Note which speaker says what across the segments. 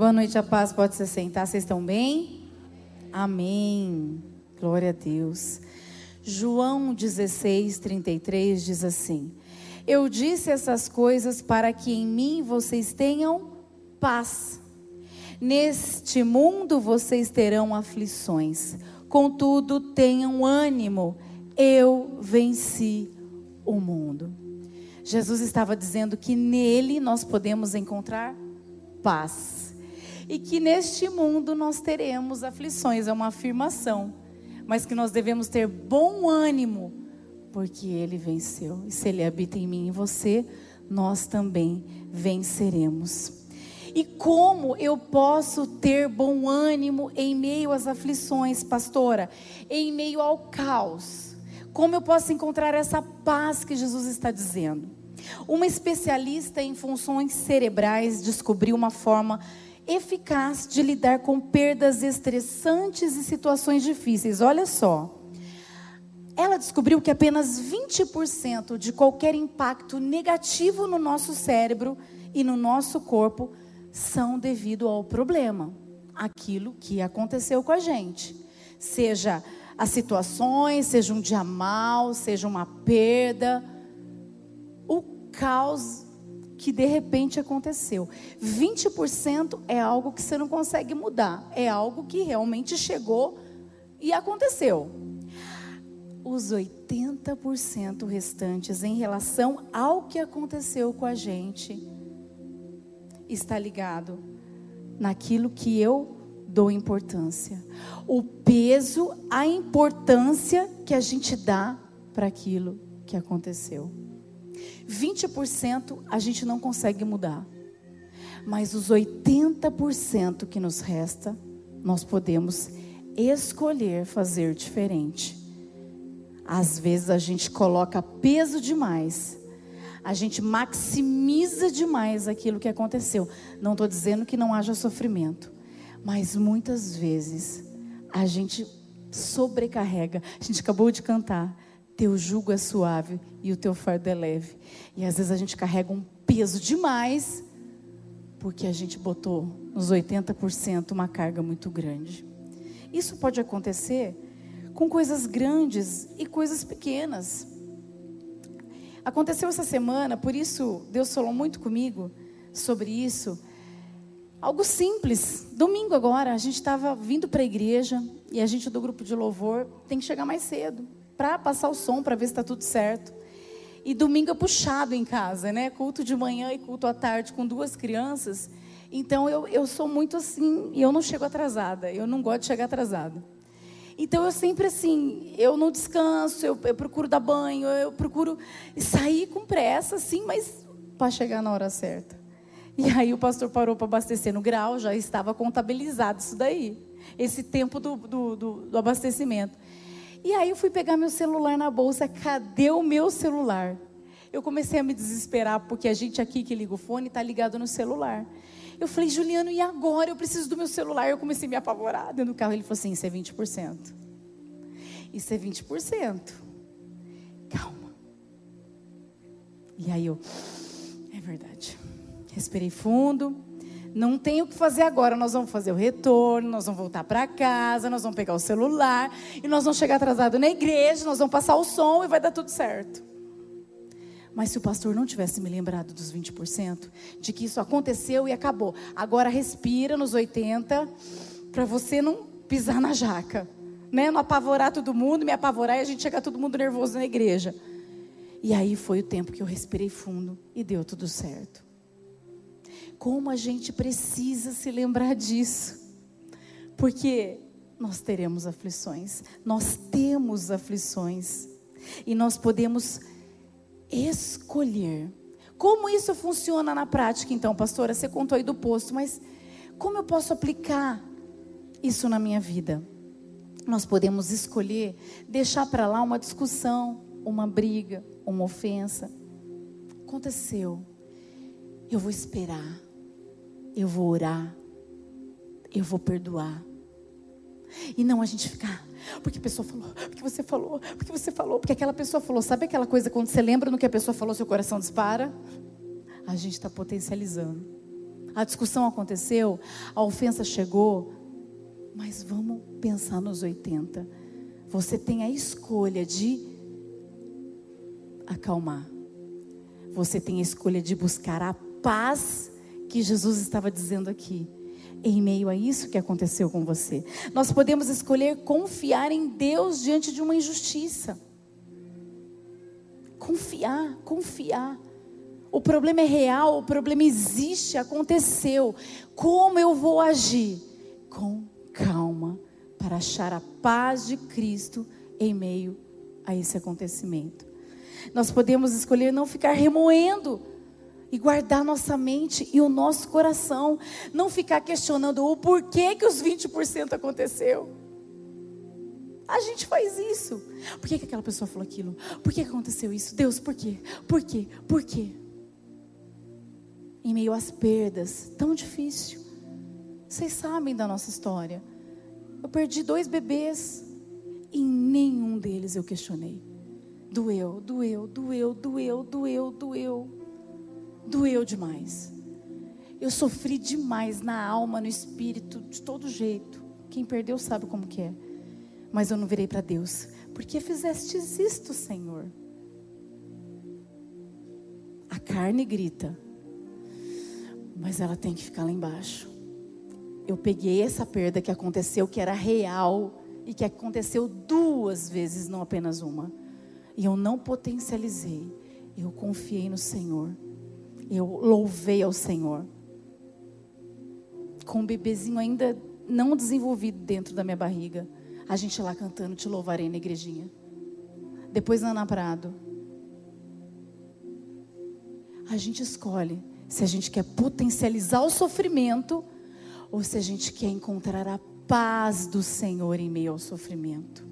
Speaker 1: Boa noite, a paz. Pode se sentar. Vocês estão bem? Amém. Glória a Deus. João 16, 33 diz assim: Eu disse essas coisas para que em mim vocês tenham paz. Neste mundo vocês terão aflições, contudo, tenham ânimo. Eu venci o mundo. Jesus estava dizendo que nele nós podemos encontrar paz e que neste mundo nós teremos aflições, é uma afirmação, mas que nós devemos ter bom ânimo, porque Ele venceu. E se Ele habita em mim e você, nós também venceremos. E como eu posso ter bom ânimo em meio às aflições, pastora? Em meio ao caos? Como eu posso encontrar essa paz que Jesus está dizendo? Uma especialista em funções cerebrais descobriu uma forma eficaz de lidar com perdas estressantes e situações difíceis. Olha só. Ela descobriu que apenas 20% de qualquer impacto negativo no nosso cérebro e no nosso corpo são devido ao problema, aquilo que aconteceu com a gente. Seja as situações, seja um dia mal, seja uma perda, o caos que de repente aconteceu. 20% é algo que você não consegue mudar, é algo que realmente chegou e aconteceu. Os 80% restantes em relação ao que aconteceu com a gente está ligado naquilo que eu dou importância. O peso, a importância que a gente dá para aquilo que aconteceu. 20% a gente não consegue mudar. Mas os 80% que nos resta, nós podemos escolher fazer diferente. Às vezes a gente coloca peso demais, a gente maximiza demais aquilo que aconteceu. Não estou dizendo que não haja sofrimento, mas muitas vezes a gente sobrecarrega. A gente acabou de cantar teu jugo é suave e o teu fardo é leve. E às vezes a gente carrega um peso demais, porque a gente botou nos 80% uma carga muito grande. Isso pode acontecer com coisas grandes e coisas pequenas. Aconteceu essa semana, por isso Deus falou muito comigo sobre isso. Algo simples. Domingo agora, a gente estava vindo para a igreja e a gente do grupo de louvor tem que chegar mais cedo para passar o som, para ver se está tudo certo. E domingo é puxado em casa, né? Culto de manhã e culto à tarde com duas crianças. Então eu, eu sou muito assim, e eu não chego atrasada. Eu não gosto de chegar atrasada. Então eu sempre assim, eu não descanso, eu, eu procuro dar banho, eu procuro sair com pressa, assim, mas para chegar na hora certa. E aí o pastor parou para abastecer no grau, já estava contabilizado isso daí, esse tempo do, do, do, do abastecimento. E aí eu fui pegar meu celular na bolsa, cadê o meu celular? Eu comecei a me desesperar, porque a gente aqui que liga o fone está ligado no celular. Eu falei, Juliano, e agora? Eu preciso do meu celular. Eu comecei a me apavorar dentro do carro. Ele falou assim: Isso é 20%. Isso é 20%. Calma. E aí eu, é verdade. Respirei fundo não tem o que fazer agora, nós vamos fazer o retorno, nós vamos voltar para casa, nós vamos pegar o celular e nós vamos chegar atrasado na igreja, nós vamos passar o som e vai dar tudo certo. Mas se o pastor não tivesse me lembrado dos 20%, de que isso aconteceu e acabou, agora respira nos 80 para você não pisar na jaca, né? Não apavorar todo mundo, me apavorar e a gente chegar todo mundo nervoso na igreja. E aí foi o tempo que eu respirei fundo e deu tudo certo como a gente precisa se lembrar disso. Porque nós teremos aflições, nós temos aflições, e nós podemos escolher. Como isso funciona na prática, então, pastora? Você contou aí do posto, mas como eu posso aplicar isso na minha vida? Nós podemos escolher deixar para lá uma discussão, uma briga, uma ofensa. Aconteceu. Eu vou esperar eu vou orar, eu vou perdoar. E não a gente ficar, porque a pessoa falou, porque você falou, porque você falou, porque aquela pessoa falou. Sabe aquela coisa quando você lembra no que a pessoa falou, seu coração dispara? A gente está potencializando. A discussão aconteceu, a ofensa chegou, mas vamos pensar nos 80. Você tem a escolha de acalmar. Você tem a escolha de buscar a paz que Jesus estava dizendo aqui. Em meio a isso que aconteceu com você, nós podemos escolher confiar em Deus diante de uma injustiça. Confiar, confiar. O problema é real, o problema existe, aconteceu. Como eu vou agir? Com calma, para achar a paz de Cristo em meio a esse acontecimento. Nós podemos escolher não ficar remoendo e guardar nossa mente e o nosso coração, não ficar questionando o porquê que os 20% aconteceu. A gente faz isso. Por que, que aquela pessoa falou aquilo? Por que, que aconteceu isso? Deus, por quê? Por quê? Por quê? Em meio às perdas, tão difícil. Vocês sabem da nossa história. Eu perdi dois bebês. E nenhum deles eu questionei. Doeu, doeu, doeu, doeu, doeu, doeu. Doeu demais. Eu sofri demais na alma, no espírito, de todo jeito. Quem perdeu sabe como que é. Mas eu não virei para Deus. Por que fizestes isto, Senhor? A carne grita, mas ela tem que ficar lá embaixo. Eu peguei essa perda que aconteceu, que era real, e que aconteceu duas vezes, não apenas uma. E eu não potencializei. Eu confiei no Senhor. Eu louvei ao Senhor. Com um bebezinho ainda não desenvolvido dentro da minha barriga. A gente lá cantando Te Louvarei na igrejinha. Depois na Ana Prado. A gente escolhe se a gente quer potencializar o sofrimento ou se a gente quer encontrar a paz do Senhor em meio ao sofrimento.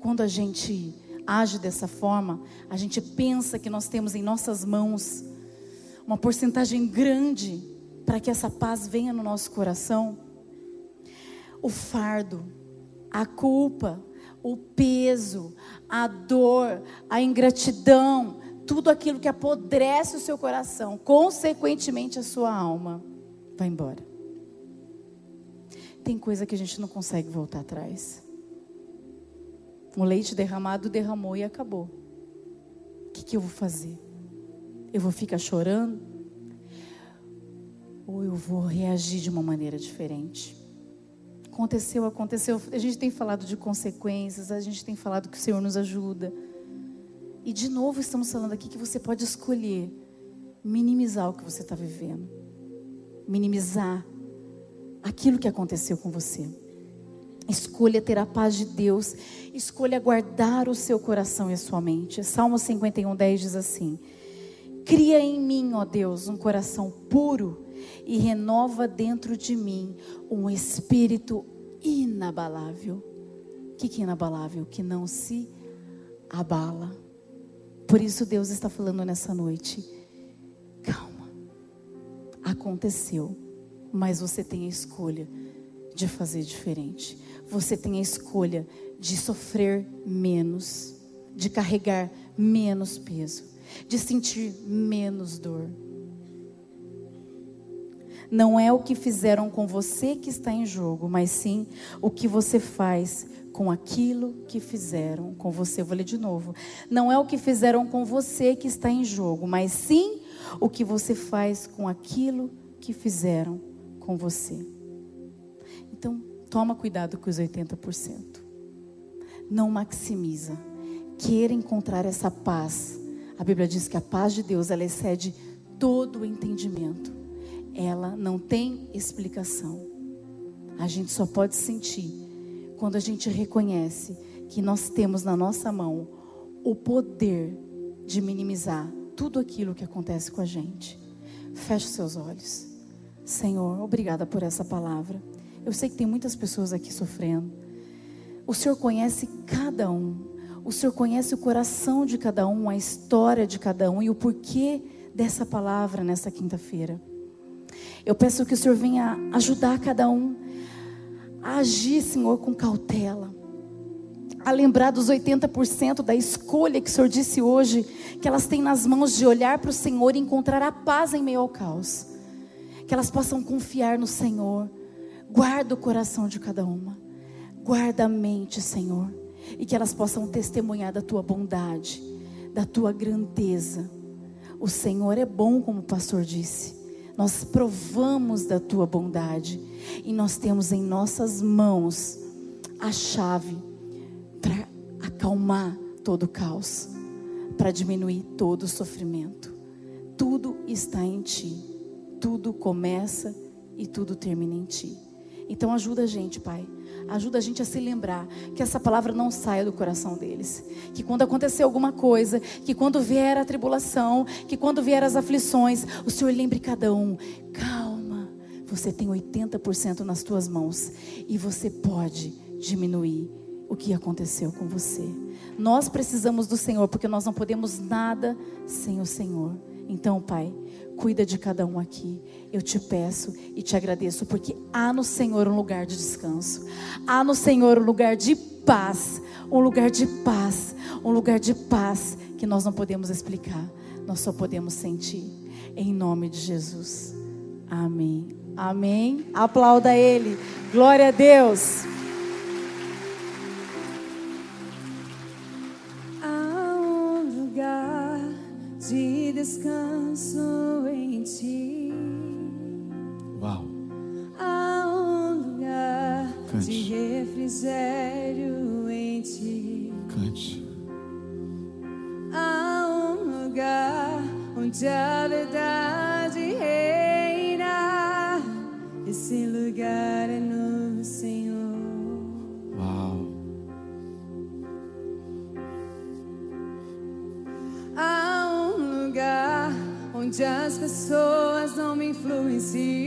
Speaker 1: Quando a gente age dessa forma, a gente pensa que nós temos em nossas mãos uma porcentagem grande para que essa paz venha no nosso coração. O fardo, a culpa, o peso, a dor, a ingratidão, tudo aquilo que apodrece o seu coração, consequentemente a sua alma, vai embora. Tem coisa que a gente não consegue voltar atrás. O leite derramado derramou e acabou. O que, que eu vou fazer? Eu vou ficar chorando? Ou eu vou reagir de uma maneira diferente? Aconteceu, aconteceu. A gente tem falado de consequências, a gente tem falado que o Senhor nos ajuda. E de novo estamos falando aqui que você pode escolher minimizar o que você está vivendo, minimizar aquilo que aconteceu com você. Escolha ter a paz de Deus. Escolha guardar o seu coração e a sua mente. Salmo 51, 10 diz assim: Cria em mim, ó Deus, um coração puro e renova dentro de mim um espírito inabalável. O que, que é inabalável? Que não se abala. Por isso Deus está falando nessa noite. Calma. Aconteceu, mas você tem a escolha de fazer diferente você tem a escolha de sofrer menos, de carregar menos peso, de sentir menos dor. Não é o que fizeram com você que está em jogo, mas sim o que você faz com aquilo que fizeram com você. vou ler de novo. Não é o que fizeram com você que está em jogo, mas sim o que você faz com aquilo que fizeram com você. Então, Toma cuidado com os 80%. Não maximiza. Queira encontrar essa paz. A Bíblia diz que a paz de Deus ela excede todo o entendimento. Ela não tem explicação. A gente só pode sentir quando a gente reconhece que nós temos na nossa mão o poder de minimizar tudo aquilo que acontece com a gente. Feche seus olhos. Senhor, obrigada por essa palavra. Eu sei que tem muitas pessoas aqui sofrendo. O Senhor conhece cada um. O Senhor conhece o coração de cada um, a história de cada um e o porquê dessa palavra nessa quinta-feira. Eu peço que o Senhor venha ajudar cada um a agir, Senhor, com cautela, a lembrar dos 80% da escolha que o Senhor disse hoje, que elas têm nas mãos de olhar para o Senhor e encontrar a paz em meio ao caos. Que elas possam confiar no Senhor. Guarda o coração de cada uma. Guarda a mente, Senhor. E que elas possam testemunhar da tua bondade, da tua grandeza. O Senhor é bom, como o pastor disse. Nós provamos da tua bondade. E nós temos em nossas mãos a chave para acalmar todo o caos, para diminuir todo o sofrimento. Tudo está em ti. Tudo começa e tudo termina em ti. Então ajuda a gente, Pai. Ajuda a gente a se lembrar que essa palavra não saia do coração deles. Que quando acontecer alguma coisa, que quando vier a tribulação, que quando vier as aflições, o Senhor lembre cada um: calma, você tem 80% nas tuas mãos e você pode diminuir o que aconteceu com você. Nós precisamos do Senhor, porque nós não podemos nada sem o Senhor. Então, Pai, cuida de cada um aqui. Eu te peço e te agradeço, porque há no Senhor um lugar de descanso, há no Senhor um lugar de paz, um lugar de paz, um lugar de paz que nós não podemos explicar, nós só podemos sentir. Em nome de Jesus. Amém. Amém. Aplauda Ele. Glória a Deus.
Speaker 2: Descanso em ti.
Speaker 3: Uau.
Speaker 2: Há um lugar Cante. de refrigério em ti.
Speaker 3: Cante.
Speaker 2: Há um lugar onde a verdade reina. Esse lugar é as pessoas não me influenciam.